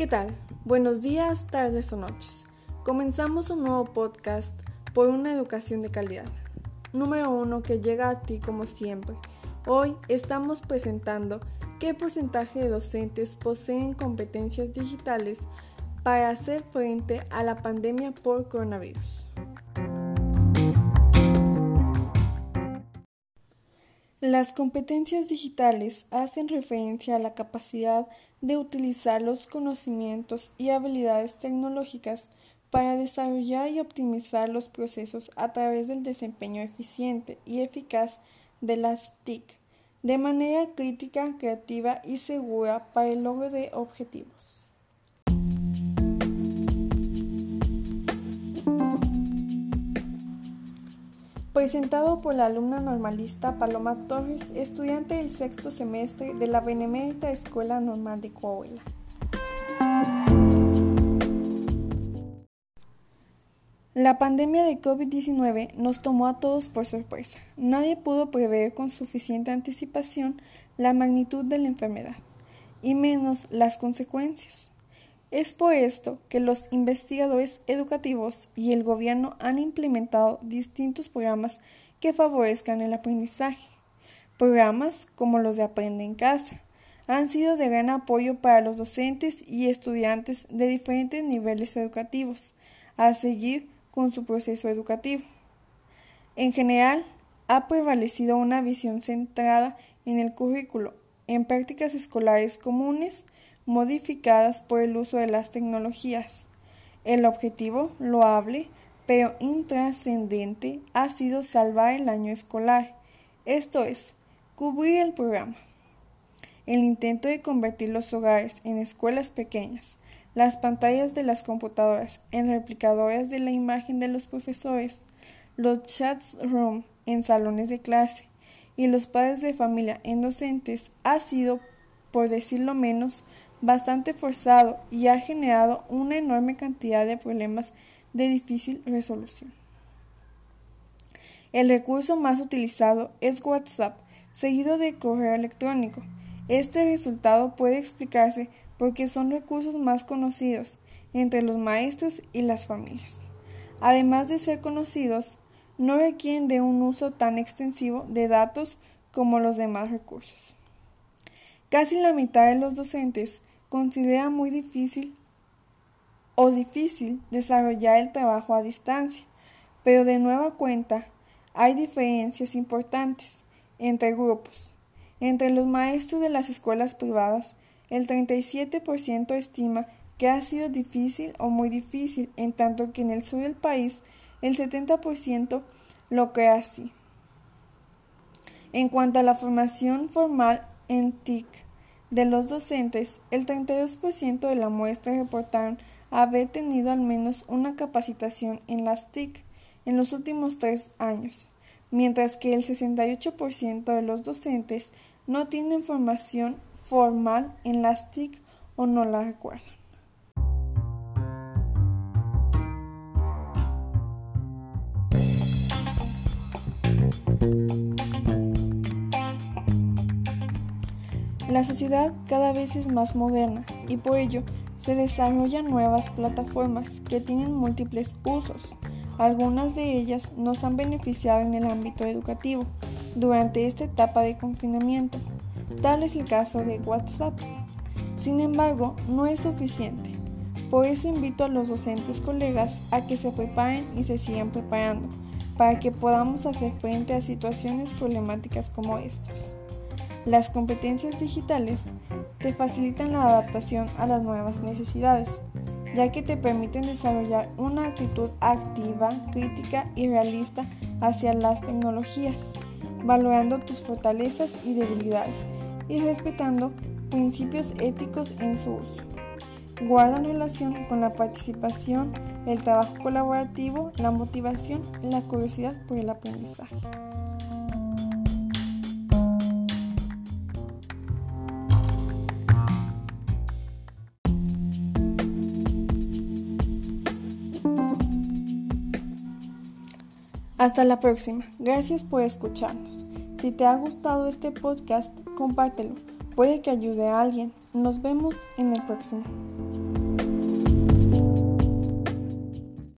¿Qué tal? Buenos días, tardes o noches. Comenzamos un nuevo podcast por una educación de calidad. Número uno que llega a ti como siempre. Hoy estamos presentando qué porcentaje de docentes poseen competencias digitales para hacer frente a la pandemia por coronavirus. Las competencias digitales hacen referencia a la capacidad de utilizar los conocimientos y habilidades tecnológicas para desarrollar y optimizar los procesos a través del desempeño eficiente y eficaz de las TIC, de manera crítica, creativa y segura para el logro de objetivos. Presentado por la alumna normalista Paloma Torres, estudiante del sexto semestre de la Benemérita Escuela Normal de Coahuila. La pandemia de COVID-19 nos tomó a todos por sorpresa. Nadie pudo prever con suficiente anticipación la magnitud de la enfermedad, y menos las consecuencias. Es por esto que los investigadores educativos y el gobierno han implementado distintos programas que favorezcan el aprendizaje. Programas como los de Aprende en Casa han sido de gran apoyo para los docentes y estudiantes de diferentes niveles educativos a seguir con su proceso educativo. En general, ha prevalecido una visión centrada en el currículo, en prácticas escolares comunes, modificadas por el uso de las tecnologías. El objetivo, loable, pero intrascendente, ha sido salvar el año escolar, esto es, cubrir el programa. El intento de convertir los hogares en escuelas pequeñas, las pantallas de las computadoras en replicadoras de la imagen de los profesores, los chats room en salones de clase y los padres de familia en docentes ha sido, por decirlo menos, bastante forzado y ha generado una enorme cantidad de problemas de difícil resolución. El recurso más utilizado es WhatsApp, seguido de correo electrónico. Este resultado puede explicarse porque son recursos más conocidos entre los maestros y las familias. Además de ser conocidos, no requieren de un uso tan extensivo de datos como los demás recursos. Casi la mitad de los docentes considera muy difícil o difícil desarrollar el trabajo a distancia, pero de nueva cuenta hay diferencias importantes entre grupos. Entre los maestros de las escuelas privadas, el 37% estima que ha sido difícil o muy difícil, en tanto que en el sur del país el 70% lo cree así. En cuanto a la formación formal en TIC, de los docentes, el 32% de la muestra reportaron haber tenido al menos una capacitación en las TIC en los últimos tres años, mientras que el 68% de los docentes no tienen formación formal en las TIC o no la recuerdan. La sociedad cada vez es más moderna y por ello se desarrollan nuevas plataformas que tienen múltiples usos. Algunas de ellas nos han beneficiado en el ámbito educativo durante esta etapa de confinamiento. Tal es el caso de WhatsApp. Sin embargo, no es suficiente. Por eso invito a los docentes colegas a que se preparen y se sigan preparando para que podamos hacer frente a situaciones problemáticas como estas. Las competencias digitales te facilitan la adaptación a las nuevas necesidades, ya que te permiten desarrollar una actitud activa, crítica y realista hacia las tecnologías, valorando tus fortalezas y debilidades y respetando principios éticos en su uso. Guardan relación con la participación, el trabajo colaborativo, la motivación y la curiosidad por el aprendizaje. Hasta la próxima. Gracias por escucharnos. Si te ha gustado este podcast, compártelo. Puede que ayude a alguien. Nos vemos en el próximo.